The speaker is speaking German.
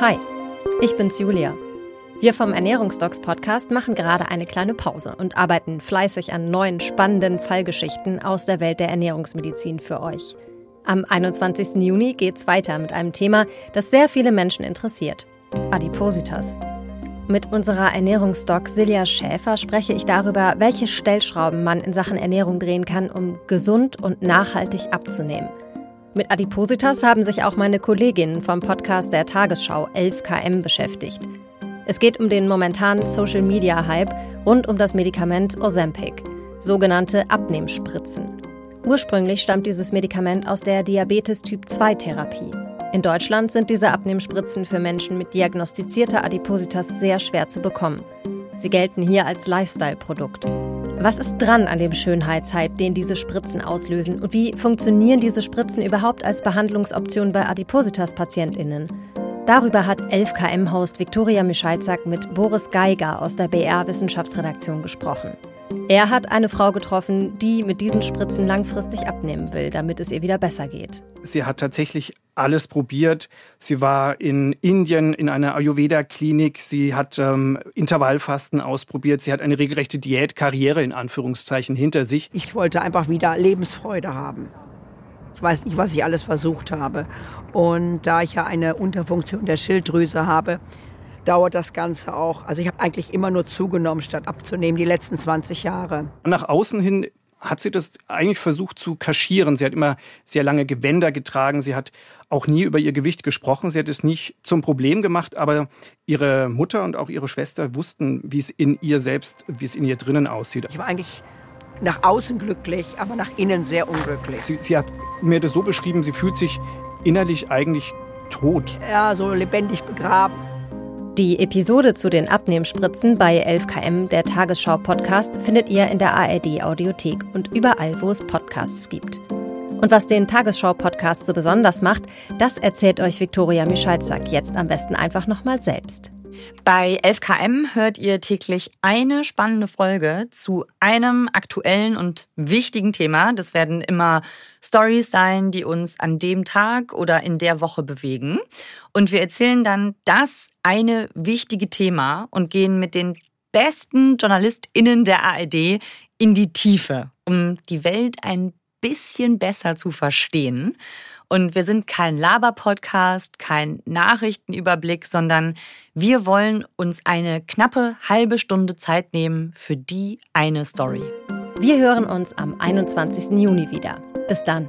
Hi, ich bin's Julia. Wir vom Ernährungsdocs Podcast machen gerade eine kleine Pause und arbeiten fleißig an neuen spannenden Fallgeschichten aus der Welt der Ernährungsmedizin für euch. Am 21. Juni geht's weiter mit einem Thema, das sehr viele Menschen interessiert: Adipositas. Mit unserer Ernährungsdoc Silja Schäfer spreche ich darüber, welche Stellschrauben man in Sachen Ernährung drehen kann, um gesund und nachhaltig abzunehmen. Mit Adipositas haben sich auch meine Kolleginnen vom Podcast der Tagesschau 11KM beschäftigt. Es geht um den momentanen Social-Media-Hype rund um das Medikament Ozempic, sogenannte Abnehmspritzen. Ursprünglich stammt dieses Medikament aus der Diabetes-Typ-2-Therapie. In Deutschland sind diese Abnehmspritzen für Menschen mit diagnostizierter Adipositas sehr schwer zu bekommen. Sie gelten hier als Lifestyle-Produkt. Was ist dran an dem Schönheitshype, den diese Spritzen auslösen? Und wie funktionieren diese Spritzen überhaupt als Behandlungsoption bei Adipositas-PatientInnen? Darüber hat 11KM-Host Viktoria Mischalzak mit Boris Geiger aus der BR-Wissenschaftsredaktion gesprochen. Er hat eine Frau getroffen, die mit diesen Spritzen langfristig abnehmen will, damit es ihr wieder besser geht. Sie hat tatsächlich alles probiert. Sie war in Indien in einer Ayurveda-Klinik. Sie hat ähm, Intervallfasten ausprobiert. Sie hat eine regelrechte Diätkarriere in Anführungszeichen hinter sich. Ich wollte einfach wieder Lebensfreude haben. Ich weiß nicht, was ich alles versucht habe. Und da ich ja eine Unterfunktion der Schilddrüse habe, dauert das Ganze auch. Also ich habe eigentlich immer nur zugenommen, statt abzunehmen, die letzten 20 Jahre. Nach außen hin hat sie das eigentlich versucht zu kaschieren. Sie hat immer sehr lange Gewänder getragen. Sie hat auch nie über ihr Gewicht gesprochen. Sie hat es nicht zum Problem gemacht, aber ihre Mutter und auch ihre Schwester wussten, wie es in ihr selbst, wie es in ihr drinnen aussieht. Ich war eigentlich nach außen glücklich, aber nach innen sehr unglücklich. Sie, sie hat mir das so beschrieben, sie fühlt sich innerlich eigentlich tot. Ja, so lebendig begraben. Die Episode zu den Abnehmspritzen bei 11KM, der Tagesschau-Podcast, findet ihr in der ARD-Audiothek und überall, wo es Podcasts gibt. Und was den Tagesschau-Podcast so besonders macht, das erzählt euch Viktoria Michalzack jetzt am besten einfach nochmal selbst. Bei 11KM hört ihr täglich eine spannende Folge zu einem aktuellen und wichtigen Thema. Das werden immer Stories sein, die uns an dem Tag oder in der Woche bewegen. Und wir erzählen dann das eine wichtige Thema und gehen mit den besten JournalistInnen der ARD in die Tiefe, um die Welt ein bisschen besser zu verstehen. Und wir sind kein Laber-Podcast, kein Nachrichtenüberblick, sondern wir wollen uns eine knappe halbe Stunde Zeit nehmen für die eine Story. Wir hören uns am 21. Juni wieder. Bis dann.